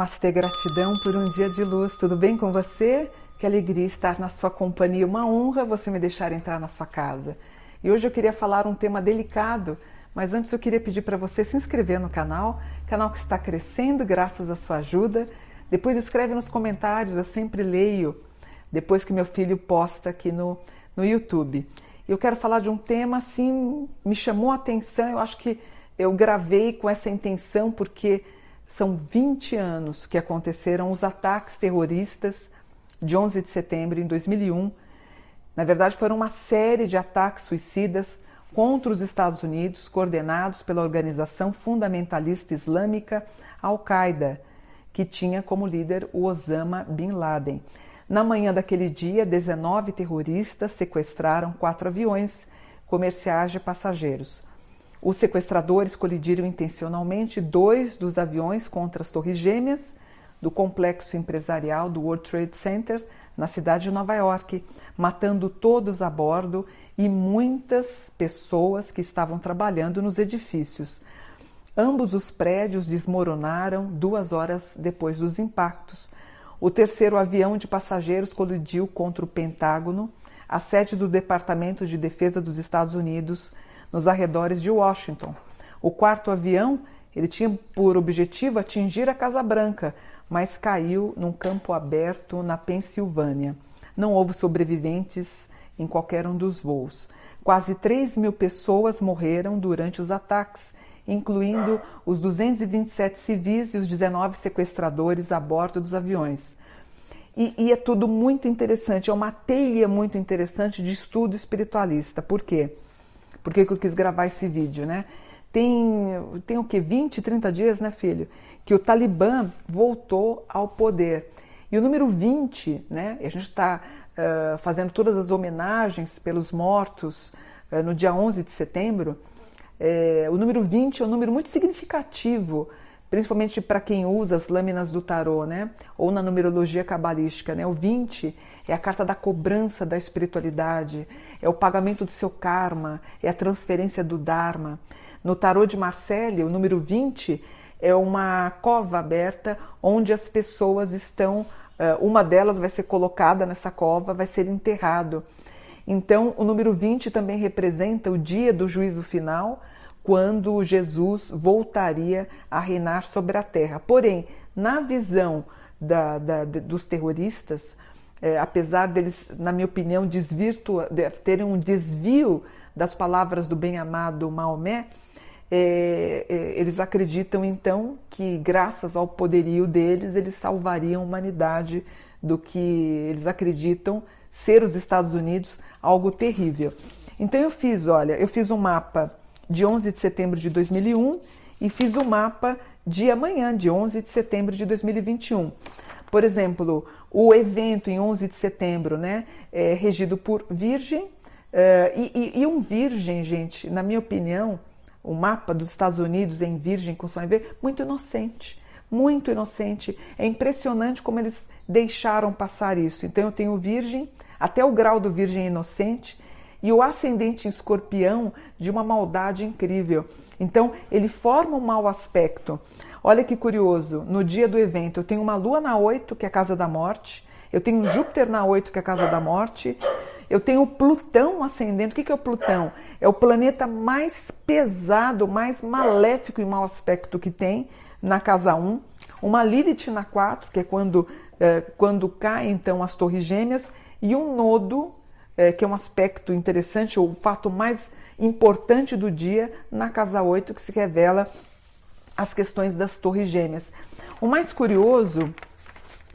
Namastê, gratidão por um dia de luz. Tudo bem com você? Que alegria estar na sua companhia. Uma honra você me deixar entrar na sua casa. E hoje eu queria falar um tema delicado, mas antes eu queria pedir para você se inscrever no canal, canal que está crescendo graças à sua ajuda. Depois escreve nos comentários, eu sempre leio depois que meu filho posta aqui no, no YouTube. Eu quero falar de um tema assim, me chamou a atenção, eu acho que eu gravei com essa intenção porque são 20 anos que aconteceram os ataques terroristas de 11 de setembro em 2001. Na verdade, foram uma série de ataques suicidas contra os Estados Unidos, coordenados pela organização fundamentalista islâmica Al-Qaeda, que tinha como líder o Osama Bin Laden. Na manhã daquele dia, 19 terroristas sequestraram quatro aviões comerciais de passageiros. Os sequestradores colidiram intencionalmente dois dos aviões contra as torres gêmeas do complexo empresarial do World Trade Center na cidade de Nova York, matando todos a bordo e muitas pessoas que estavam trabalhando nos edifícios. Ambos os prédios desmoronaram duas horas depois dos impactos. O terceiro avião de passageiros colidiu contra o Pentágono, a sede do Departamento de Defesa dos Estados Unidos, nos arredores de Washington. O quarto avião ele tinha por objetivo atingir a Casa Branca, mas caiu num campo aberto na Pensilvânia. Não houve sobreviventes em qualquer um dos voos. Quase 3 mil pessoas morreram durante os ataques, incluindo os 227 civis e os 19 sequestradores a bordo dos aviões. E, e, é tudo muito interessante, é uma teia muito interessante de estudo espiritualista. Por quê? Por que, eu quis gravar esse vídeo, né? Tem, tem o que? 20, 30 dias, né, filho? Que o Talibã voltou ao poder. E o número 20, né? A gente está uh, fazendo todas as homenagens pelos mortos uh, no dia 11 de setembro. É, o número 20 é um número muito significativo, principalmente para quem usa as lâminas do tarô, né? Ou na numerologia cabalística, né? O 20 é a carta da cobrança da espiritualidade, é o pagamento do seu karma, é a transferência do Dharma. No tarô de Marcelle, o número 20 é uma cova aberta onde as pessoas estão, eh, uma delas vai ser colocada nessa cova, vai ser enterrado. Então, o número 20 também representa o dia do juízo final, quando Jesus voltaria a reinar sobre a terra. Porém, na visão da, da, dos terroristas, é, apesar deles, na minha opinião, desvirtua, de, terem um desvio das palavras do bem-amado Maomé, é, é, eles acreditam então que, graças ao poderio deles, eles salvariam a humanidade do que eles acreditam ser os Estados Unidos algo terrível. Então eu fiz, olha, eu fiz um mapa de 11 de setembro de 2001 e fiz um mapa de amanhã, de 11 de setembro de 2021. Por exemplo, o evento em 11 de setembro, né, é regido por Virgem, uh, e, e, e, um Virgem, gente, na minha opinião, o mapa dos Estados Unidos em Virgem com Sol em V, muito inocente, muito inocente. É impressionante como eles deixaram passar isso. Então eu tenho Virgem, até o grau do Virgem inocente, e o ascendente em escorpião de uma maldade incrível. Então ele forma um mau aspecto. Olha que curioso, no dia do evento eu tenho uma lua na 8, que é a casa da morte, eu tenho Júpiter na 8, que é a casa da morte, eu tenho Plutão ascendendo. O que é o Plutão? É o planeta mais pesado, mais maléfico e mau aspecto que tem na casa 1. Uma Lilith na 4, que é quando, é, quando caem então as torres gêmeas, e um nodo, é, que é um aspecto interessante, ou o fato mais importante do dia, na casa 8, que se revela as questões das torres gêmeas. O mais curioso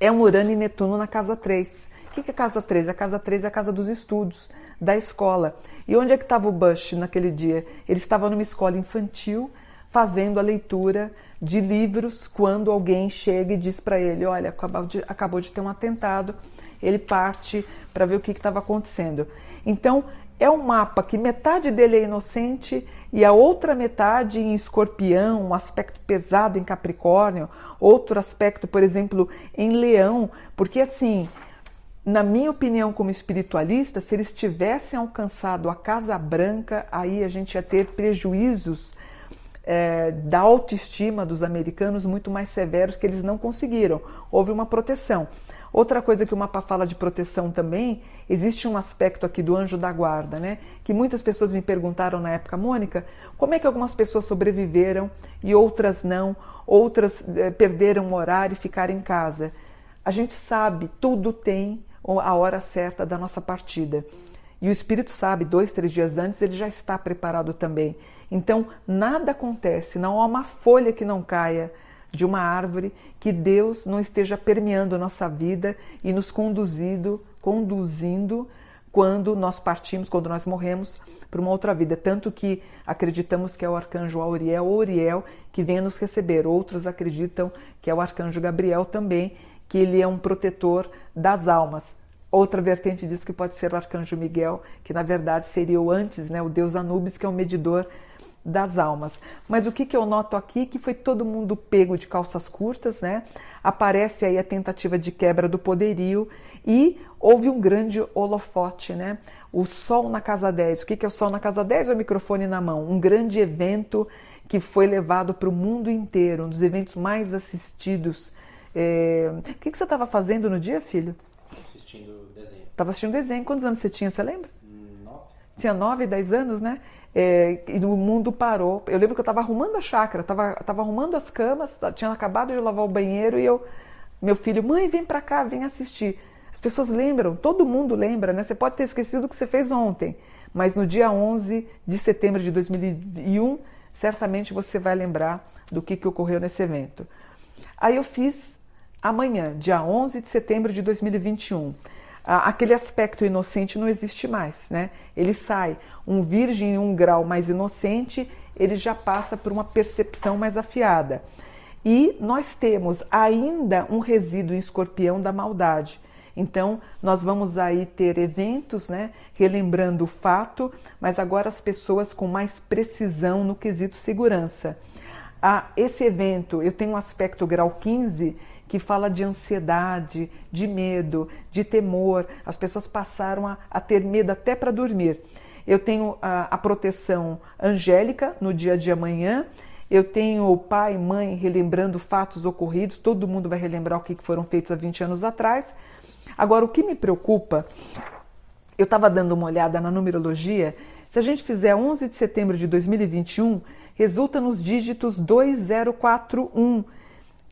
é um Urano e Netuno na casa 3. O que é a casa 3? A casa 3 é a casa dos estudos, da escola. E onde é que estava o Bush naquele dia? Ele estava numa escola infantil, fazendo a leitura de livros quando alguém chega e diz para ele: Olha, acabou de, acabou de ter um atentado. Ele parte para ver o que estava acontecendo. Então, é um mapa que metade dele é inocente e a outra metade em escorpião, um aspecto pesado em Capricórnio, outro aspecto, por exemplo, em leão, porque assim, na minha opinião como espiritualista, se eles tivessem alcançado a Casa Branca, aí a gente ia ter prejuízos é, da autoestima dos americanos muito mais severos que eles não conseguiram. Houve uma proteção. Outra coisa que o mapa fala de proteção também, existe um aspecto aqui do anjo da guarda, né? Que muitas pessoas me perguntaram na época, Mônica, como é que algumas pessoas sobreviveram e outras não, outras é, perderam o horário e ficaram em casa. A gente sabe, tudo tem a hora certa da nossa partida. E o Espírito sabe, dois, três dias antes, ele já está preparado também. Então, nada acontece, não há uma folha que não caia de uma árvore que Deus não esteja permeando nossa vida e nos conduzindo, conduzindo quando nós partimos, quando nós morremos para uma outra vida. Tanto que acreditamos que é o arcanjo Auriel Uriel que vem nos receber. Outros acreditam que é o arcanjo Gabriel também, que ele é um protetor das almas. Outra vertente diz que pode ser o arcanjo Miguel, que na verdade seria o antes, né, o deus Anubis, que é o medidor das almas. Mas o que, que eu noto aqui que foi todo mundo pego de calças curtas, né? Aparece aí a tentativa de quebra do poderio e houve um grande holofote, né? O Sol na Casa 10. O que, que é o Sol na Casa 10? É o microfone na mão. Um grande evento que foi levado para o mundo inteiro, um dos eventos mais assistidos. É... O que, que você estava fazendo no dia, filho? Assistindo desenho. Estava assistindo desenho. Quantos anos você tinha, você lembra? Nove. Tinha nove, dez anos, né? É, e o mundo parou. Eu lembro que eu estava arrumando a chácara, estava tava arrumando as camas, tinha acabado de lavar o banheiro e eu, meu filho, mãe, vem para cá, vem assistir. As pessoas lembram, todo mundo lembra, né? Você pode ter esquecido o que você fez ontem, mas no dia 11 de setembro de 2001, certamente você vai lembrar do que, que ocorreu nesse evento. Aí eu fiz amanhã, dia 11 de setembro de 2021. Aquele aspecto inocente não existe mais, né? Ele sai um virgem em um grau mais inocente, ele já passa por uma percepção mais afiada. E nós temos ainda um resíduo em escorpião da maldade. Então, nós vamos aí ter eventos, né, relembrando o fato, mas agora as pessoas com mais precisão no quesito segurança. Ah, esse evento, eu tenho um aspecto grau 15 que fala de ansiedade, de medo, de temor. As pessoas passaram a, a ter medo até para dormir. Eu tenho a, a proteção angélica no dia de amanhã. Eu tenho pai e mãe relembrando fatos ocorridos. Todo mundo vai relembrar o que foram feitos há 20 anos atrás. Agora, o que me preocupa, eu estava dando uma olhada na numerologia. Se a gente fizer 11 de setembro de 2021, resulta nos dígitos 2041,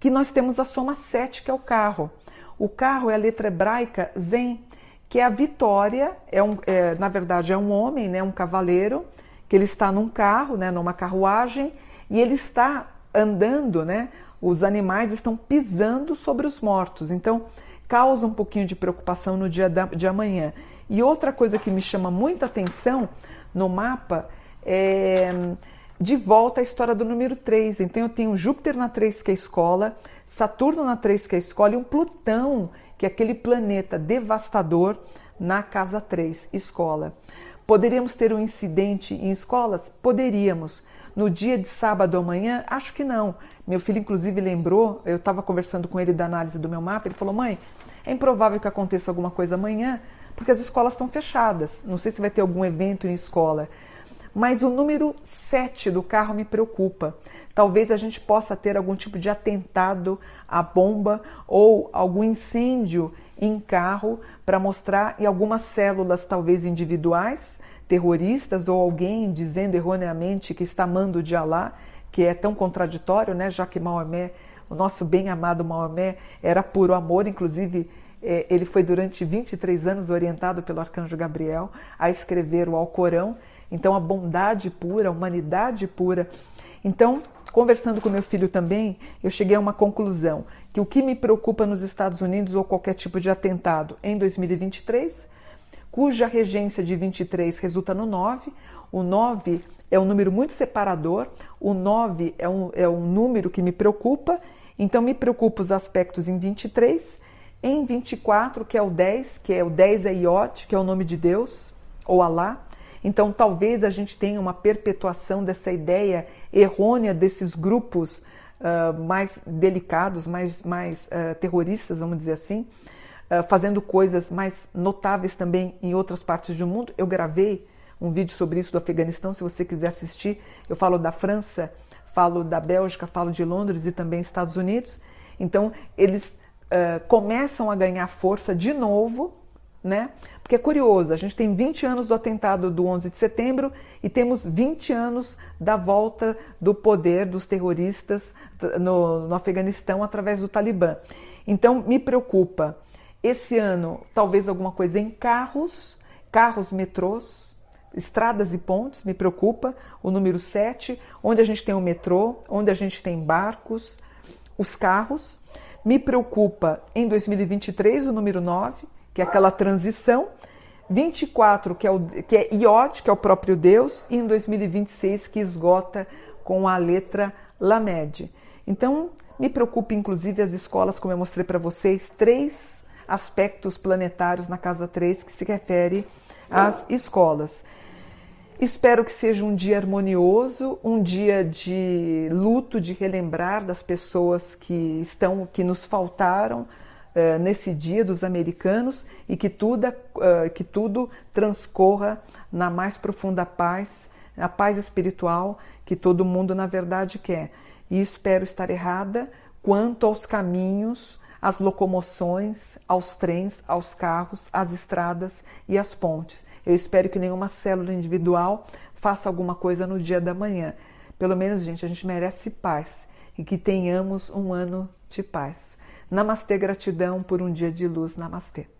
que nós temos a soma 7, que é o carro. O carro é a letra hebraica Zen, que é a vitória, é um, é, na verdade é um homem, né, um cavaleiro, que ele está num carro, né, numa carruagem, e ele está andando, né, os animais estão pisando sobre os mortos. Então, causa um pouquinho de preocupação no dia de amanhã. E outra coisa que me chama muita atenção no mapa é de volta a história do número 3. Então eu tenho Júpiter na 3, que é escola, Saturno na 3, que é escola, e um Plutão, que é aquele planeta devastador, na casa 3, escola. Poderíamos ter um incidente em escolas? Poderíamos. No dia de sábado amanhã, acho que não. Meu filho, inclusive, lembrou, eu estava conversando com ele da análise do meu mapa, ele falou: mãe, é improvável que aconteça alguma coisa amanhã, porque as escolas estão fechadas. Não sei se vai ter algum evento em escola. Mas o número 7 do carro me preocupa. Talvez a gente possa ter algum tipo de atentado à bomba ou algum incêndio em carro para mostrar em algumas células, talvez individuais, terroristas ou alguém dizendo erroneamente que está amando de Alá, que é tão contraditório, né? Já que Maomé, o nosso bem amado Maomé, era puro amor, inclusive é, ele foi durante 23 anos orientado pelo arcanjo Gabriel a escrever o Alcorão então, a bondade pura, a humanidade pura. Então, conversando com meu filho também, eu cheguei a uma conclusão que o que me preocupa nos Estados Unidos ou qualquer tipo de atentado em 2023, cuja regência de 23 resulta no 9, o 9 é um número muito separador, o 9 é um, é um número que me preocupa, então me preocupa os aspectos em 23, em 24, que é o 10, que é o 10 é Iot, que é o nome de Deus, ou Alá, então, talvez a gente tenha uma perpetuação dessa ideia errônea desses grupos uh, mais delicados, mais, mais uh, terroristas, vamos dizer assim, uh, fazendo coisas mais notáveis também em outras partes do mundo. Eu gravei um vídeo sobre isso do Afeganistão, se você quiser assistir. Eu falo da França falo da Bélgica, falo de Londres e também Estados Unidos. Então, eles começam a ganhar força de novo, né? Porque é curioso, a gente tem 20 anos do atentado do 11 de setembro e temos 20 anos da volta do poder dos terroristas no, no Afeganistão através do Talibã. Então, me preocupa esse ano, talvez alguma coisa em carros, carros, metrôs, estradas e pontes, me preocupa. O número 7, onde a gente tem o metrô, onde a gente tem barcos, os carros. Me preocupa em 2023 o número 9, que é aquela transição. 24, que é, o, que é Iod, que é o próprio Deus, e em 2026, que esgota com a letra Lamed. Então, me preocupa inclusive as escolas, como eu mostrei para vocês, três aspectos planetários na casa 3 que se refere às escolas. Espero que seja um dia harmonioso, um dia de luto, de relembrar das pessoas que estão, que nos faltaram uh, nesse dia dos americanos e que tudo, uh, que tudo transcorra na mais profunda paz, a paz espiritual que todo mundo na verdade quer. E espero estar errada quanto aos caminhos às locomoções, aos trens, aos carros, às estradas e às pontes. Eu espero que nenhuma célula individual faça alguma coisa no dia da manhã. Pelo menos, gente, a gente merece paz e que tenhamos um ano de paz. Namastê, gratidão por um dia de luz. Namastê.